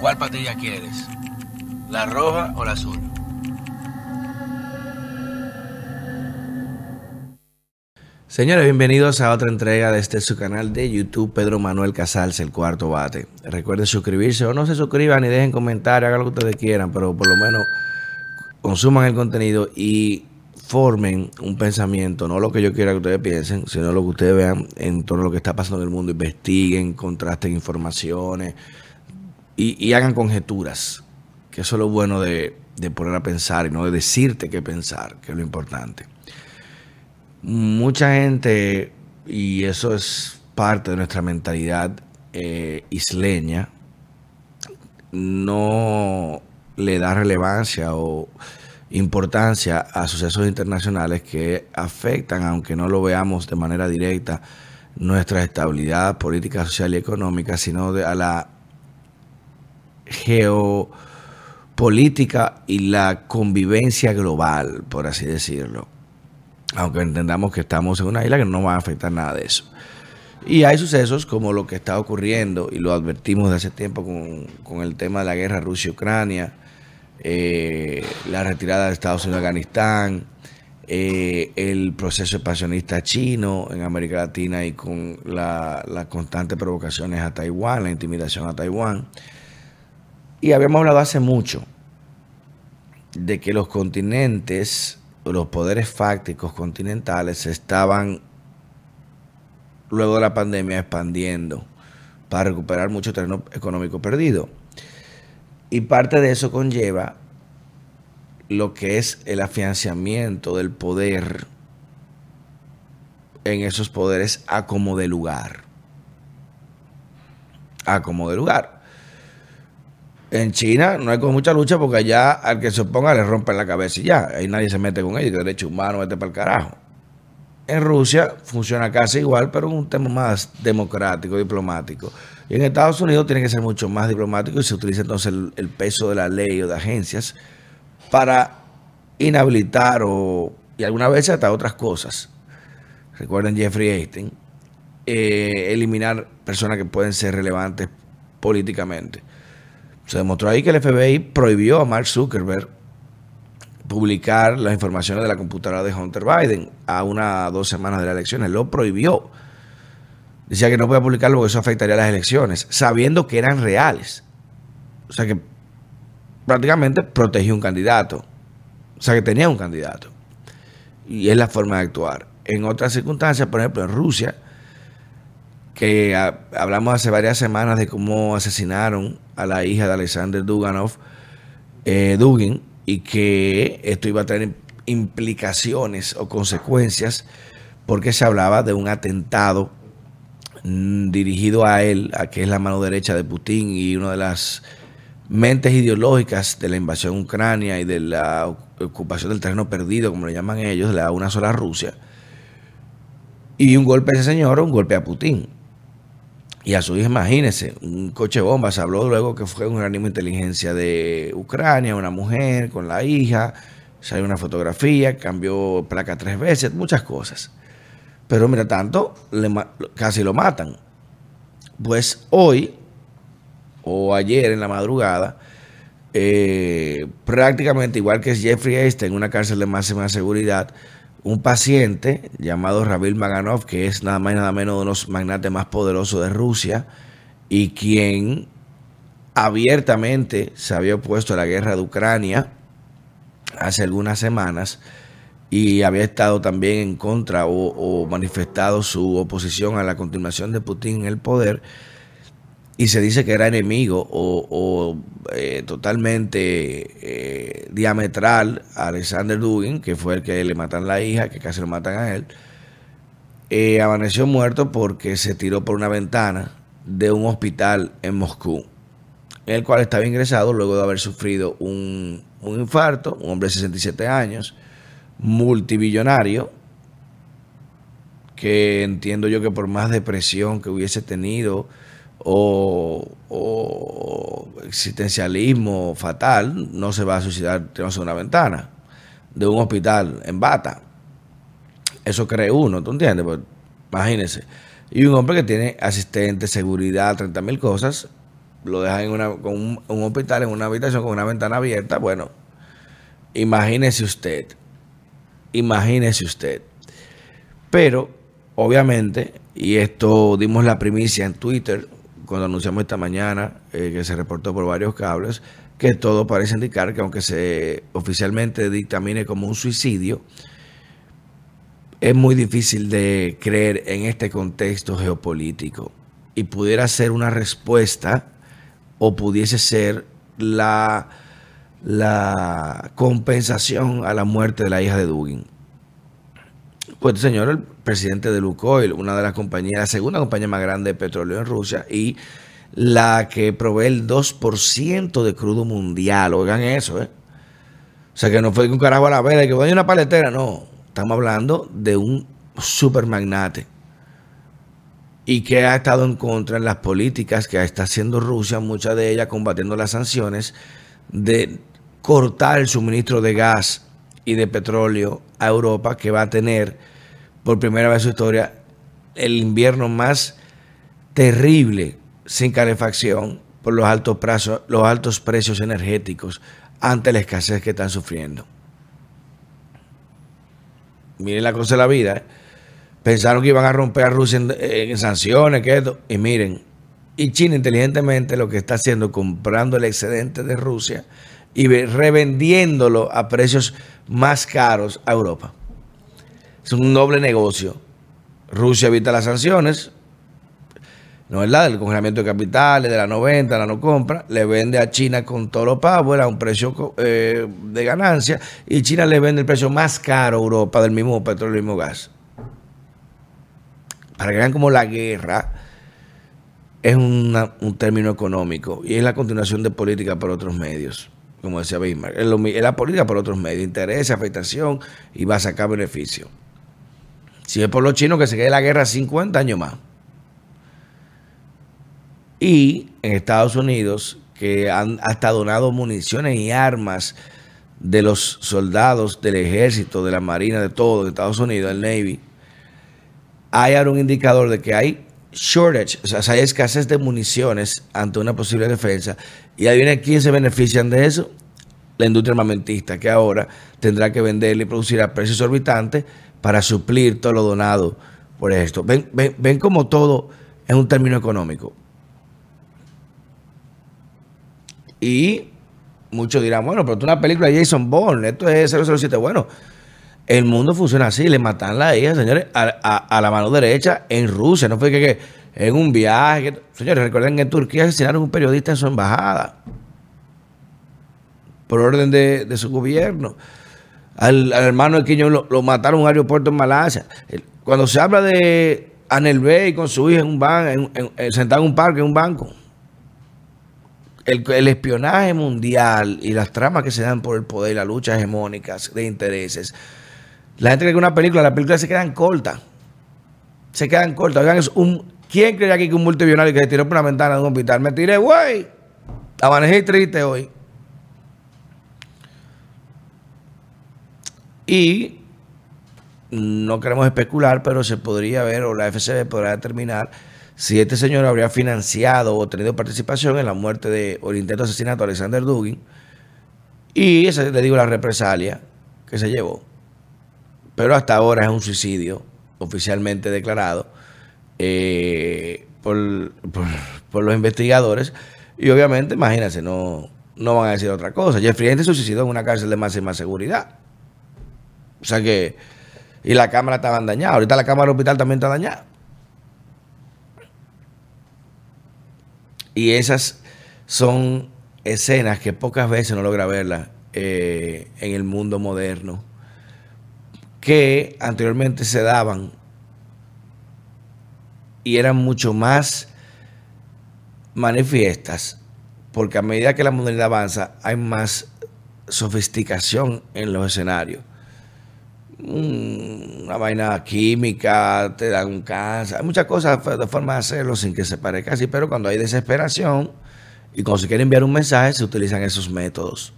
¿Cuál patilla quieres? ¿La roja o la azul? Señores, bienvenidos a otra entrega de este su canal de YouTube, Pedro Manuel Casals, el cuarto bate. Recuerden suscribirse o no se suscriban y dejen comentarios, hagan lo que ustedes quieran, pero por lo menos consuman el contenido y formen un pensamiento, no lo que yo quiera que ustedes piensen, sino lo que ustedes vean en torno a lo que está pasando en el mundo, investiguen, contrasten informaciones y, hagan conjeturas, que eso es lo bueno de, de poner a pensar y no de decirte qué pensar, que es lo importante. Mucha gente, y eso es parte de nuestra mentalidad eh, isleña, no le da relevancia o importancia a sucesos internacionales que afectan, aunque no lo veamos de manera directa, nuestra estabilidad política, social y económica, sino a la geopolítica y la convivencia global, por así decirlo aunque entendamos que estamos en una isla que no va a afectar nada de eso. Y hay sucesos como lo que está ocurriendo, y lo advertimos de hace tiempo con, el tema de la guerra Rusia-Ucrania, eh, la retirada de Estados Unidos de Afganistán, eh, el proceso expansionista chino en América Latina y con las constantes provocaciones a Taiwán, la intimidación a Taiwán. Y habíamos hablado hace mucho de que los continentes los poderes fácticos continentales estaban, luego de la pandemia, expandiendo para recuperar mucho terreno económico perdido. Y parte de eso conlleva lo que es el afianzamiento del poder en esos poderes a como de lugar. A como de lugar. En China no hay con mucha lucha porque allá al que se oponga le rompen la cabeza y ya. Ahí nadie se mete con ellos, que derecho humano, vete para el carajo. En Rusia funciona casi igual, pero es un tema más democrático, diplomático. Y en Estados Unidos tiene que ser mucho más diplomático y se utiliza entonces el, peso de la ley o de agencias para inhabilitar o, y algunas veces hasta otras cosas. Recuerden Jeffrey Einstein, eh, eliminar personas que pueden ser relevantes políticamente. Se demostró ahí que el FBI prohibió a Mark Zuckerberg publicar las informaciones de la computadora de Hunter Biden a una dos semanas de las elecciones. Lo prohibió. Decía que no podía publicarlo porque eso afectaría a las elecciones, sabiendo que eran reales. O sea que prácticamente protegió un candidato. O sea que tenía un candidato. Y es la forma de actuar. En otras circunstancias, por ejemplo, en Rusia, que hablamos hace varias semanas de cómo asesinaron a la hija de Alexander Duganov, eh, Dugin, y que esto iba a tener implicaciones o consecuencias porque se hablaba de un atentado mm, dirigido a él, a que es la mano derecha de Putin y una de las mentes ideológicas de la invasión ucrania y de la ocupación del terreno perdido, como le llaman ellos, la una sola Rusia. Y un golpe a ese señor, un golpe a Putin y a su hija, imagínense, un coche bomba. Se habló luego que fue un organismo de inteligencia de Ucrania, una mujer con la hija. Salió una fotografía, cambió placa tres veces, muchas cosas. Pero mira, tanto, casi lo matan. Pues hoy, o ayer en la madrugada, eh, prácticamente igual que Jeffrey Einstein en una cárcel de máxima seguridad, un paciente llamado Ravil Maganov, que es nada más y nada menos de los magnates más poderosos de Rusia y quien abiertamente se había opuesto a la guerra de Ucrania hace algunas semanas y había estado también en contra o, manifestado su oposición a la continuación de Putin en el poder y se dice que era enemigo o, eh, totalmente eh, diametral a Alexander Dugin, que fue el que le matan la hija, que casi lo matan a él, eh, amaneció muerto porque se tiró por una ventana de un hospital en Moscú, en el cual estaba ingresado luego de haber sufrido un, un infarto, un hombre de 67 años, multibillonario, que entiendo yo que por más depresión que hubiese tenido, o, existencialismo fatal, no se va a suicidar tirándose una ventana de un hospital en bata. Eso cree uno, ¿tú entiendes? Pues, imagínese. Y un hombre que tiene asistente, seguridad, 30 mil cosas, lo dejan en una, con un, un hospital, en una habitación con una ventana abierta, bueno, imagínese usted, imagínese usted. Pero, obviamente, y esto dimos la primicia en Twitter, cuando anunciamos esta mañana, eh, que se reportó por varios cables, que todo parece indicar que aunque se oficialmente dictamine como un suicidio, es muy difícil de creer en este contexto geopolítico y pudiera ser una respuesta o pudiese ser la, la compensación a la muerte de la hija de Dugin. Pues señor, presidente de Lukoil, una de las compañías, la segunda compañía más grande de petróleo en Rusia y la que provee el 2% de crudo mundial. Oigan eso, ¿eh? O sea, que no fue un carajo a la vela, que vaya una paletera, no. Estamos hablando de un super magnate y que ha estado en contra de las políticas que está haciendo Rusia, muchas de ellas combatiendo las sanciones, de cortar el suministro de gas y de petróleo a Europa, que va a tener por primera vez en su historia el invierno más terrible sin calefacción por los altos, precios energéticos ante la escasez que están sufriendo. Miren la cosa de la vida. ¿eh? Pensaron que iban a romper a Rusia en, sanciones, que esto. Y miren, y China inteligentemente lo que está haciendo comprando el excedente de Rusia y revendiéndolo a precios más caros a Europa. Es un doble negocio. Rusia evita las sanciones, ¿no es verdad? Del congelamiento de capitales, de la 90, la no compra, le vende a China con todo lo power a un precio eh, de ganancia y China le vende el precio más caro a Europa del mismo petróleo y mismo gas para que vean como la guerra es un término económico y es la continuación de política por otros medios, como decía Bismarck. Es, la política por otros medios, interés, afectación y va a sacar beneficio. Si es por los chinos que se quede la guerra 50 años más. Y en Estados Unidos, que han hasta donado municiones y armas de los soldados del ejército, de la marina, de todo, de Estados Unidos, el Navy, hay ahora un indicador de que hay shortage, o sea, hay escasez de municiones ante una posible defensa. Y ahí viene quién se benefician de eso. La industria armamentista, que ahora tendrá que venderle y producir a precios exorbitantes para suplir todo lo donado por esto. Ven, ven, ven como todo es un término económico. Y muchos dirán, bueno, pero tú una película de Jason Bourne, esto es 007. Bueno, el mundo funciona así, le matan la hija, señores, a, la mano derecha en Rusia. No fue que, en un viaje. señores, recuerden que en Turquía asesinaron a un periodista en su embajada. Por orden de, su gobierno. Al, hermano de Quiñón lo, mataron en un aeropuerto en Malasia. Cuando se habla de Anel Bey con su hija en un banco, sentado en un parque, en un banco. El, el, espionaje mundial y las tramas que se dan por el poder, las luchas hegemónicas de intereses, la gente cree que una película, las películas se quedan cortas. Se quedan cortas. Oigan, es un, ¿Quién cree aquí que un multimillonario que se tiró por una ventana de un hospital? Me tiré, güey. Amanejé triste hoy. Y no queremos especular, pero se podría ver, o la FCB podrá determinar si este señor habría financiado o tenido participación en la muerte de, o el intento de asesinato de Alexander Dugin. Y esa, le digo, la represalia que se llevó pero hasta ahora es un suicidio oficialmente declarado eh, por, los investigadores. Y obviamente, imagínense, no, no van a decir otra cosa. Jeffrey Epstein se suicidó en una cárcel de máxima seguridad. O sea que, y la cámara estaba dañada. Ahorita la cámara del hospital también está dañada. Y esas son escenas que pocas veces no logra verlas eh, en el mundo moderno que anteriormente se daban y eran mucho más manifiestas, porque a medida que la modernidad avanza hay más sofisticación en los escenarios. Una vaina química, te dan un cáncer, hay muchas cosas de forma de hacerlo sin que se parezca así, pero cuando hay desesperación y cuando se quiere enviar un mensaje se utilizan esos métodos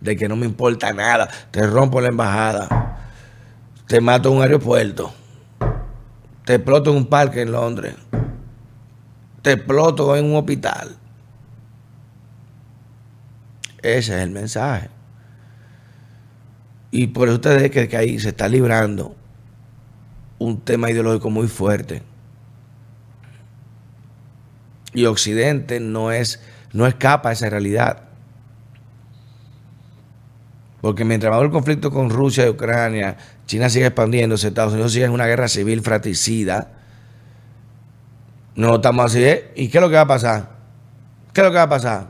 de que no me importa nada, te rompo la embajada, te mato en un aeropuerto, te exploto en un parque en Londres, te exploto en un hospital. Ese es el mensaje. Y por eso ustedes que, que ahí se está librando un tema ideológico muy fuerte. Y Occidente no es, no escapa a esa realidad. Porque mientras va el conflicto con Rusia y Ucrania, China sigue expandiéndose, Estados Unidos sigue en una guerra civil fratricida. No estamos así, ¿eh? ¿Y qué es lo que va a pasar? ¿Qué es lo que va a pasar?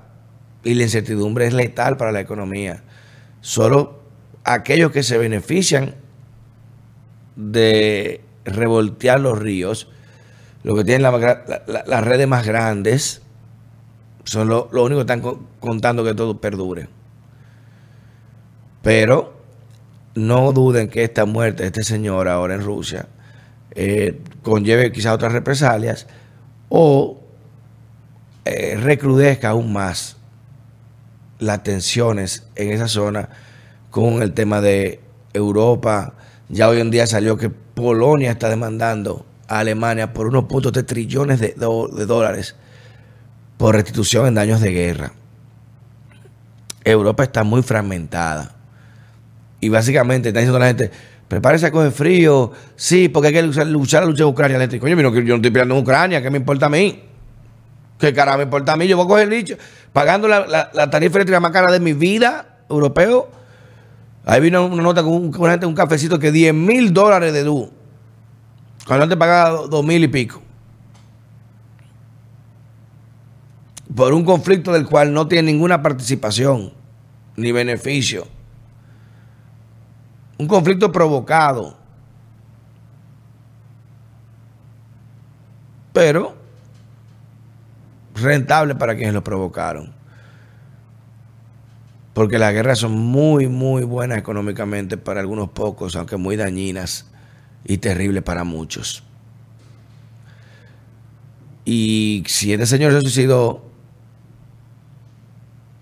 Y la incertidumbre es letal para la economía. Solo aquellos que se benefician de revoltear los ríos, los que tienen las redes más grandes, son los lo únicos que están contando que todo perdure. Pero no duden que esta muerte de este señor ahora en Rusia eh, conlleve quizás otras represalias o eh, recrudezca aún más las tensiones en esa zona con el tema de Europa. Ya hoy en día salió que Polonia está demandando a Alemania por unos puntos de trillones de, dólares por restitución en daños de guerra. Europa está muy fragmentada. Y básicamente está diciendo la gente, prepárese a coger frío. Sí, porque hay que luchar, luchar la lucha de Ucrania. Yo no, yo no estoy peleando en Ucrania, ¿qué me importa a mí? ¿Qué cara me importa a mí? Yo voy a coger licho, pagando la, la tarifa eléctrica más cara de mi vida, europeo Ahí vino una nota con, un, gente, un cafecito que 10 mil dólares de luz. Cuando antes pagaba 2 mil y pico. Por un conflicto del cual no tiene ninguna participación ni beneficio. Un conflicto provocado. Pero rentable para quienes lo provocaron porque las guerras son muy, muy buenas económicamente para algunos pocos, aunque muy dañinas y terribles para muchos. Y si este señor se suicidó,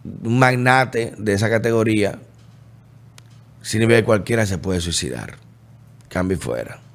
un magnate de esa categoría, sin nivel cualquiera se puede suicidar. Cambio fuera. Dimos duro.